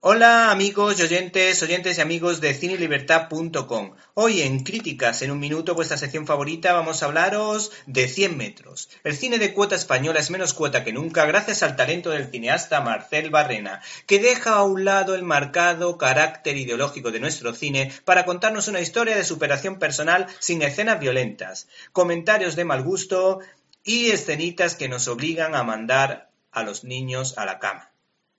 Hola amigos y oyentes, oyentes y amigos de cinelibertad.com. Hoy en Críticas en un minuto, vuestra sección favorita, vamos a hablaros de 100 metros. El cine de cuota española es menos cuota que nunca gracias al talento del cineasta Marcel Barrena, que deja a un lado el marcado carácter ideológico de nuestro cine para contarnos una historia de superación personal sin escenas violentas, comentarios de mal gusto y escenitas que nos obligan a mandar a los niños a la cama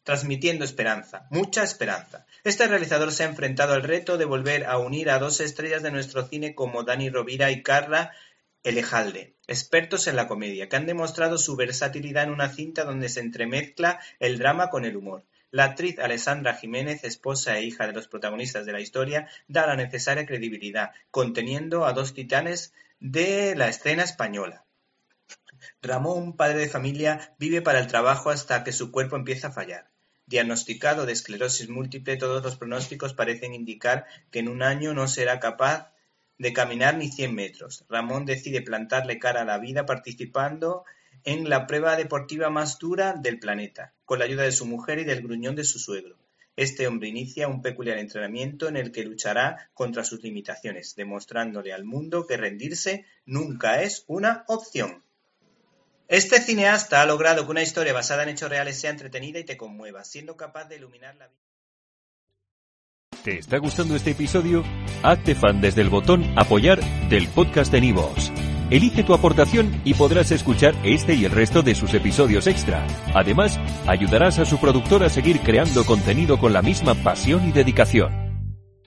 transmitiendo esperanza, mucha esperanza. Este realizador se ha enfrentado al reto de volver a unir a dos estrellas de nuestro cine como Dani Rovira y Carla Elejalde, expertos en la comedia, que han demostrado su versatilidad en una cinta donde se entremezcla el drama con el humor. La actriz Alessandra Jiménez, esposa e hija de los protagonistas de la historia, da la necesaria credibilidad, conteniendo a dos titanes de la escena española. Ramón, padre de familia, vive para el trabajo hasta que su cuerpo empieza a fallar. Diagnosticado de esclerosis múltiple, todos los pronósticos parecen indicar que en un año no será capaz de caminar ni 100 metros. Ramón decide plantarle cara a la vida participando en la prueba deportiva más dura del planeta, con la ayuda de su mujer y del gruñón de su suegro. Este hombre inicia un peculiar entrenamiento en el que luchará contra sus limitaciones, demostrándole al mundo que rendirse nunca es una opción. Este cineasta ha logrado que una historia basada en hechos reales sea entretenida y te conmueva, siendo capaz de iluminar la vida. ¿Te está gustando este episodio? Hazte fan desde el botón Apoyar del podcast de Nivos. Elige tu aportación y podrás escuchar este y el resto de sus episodios extra. Además, ayudarás a su productor a seguir creando contenido con la misma pasión y dedicación.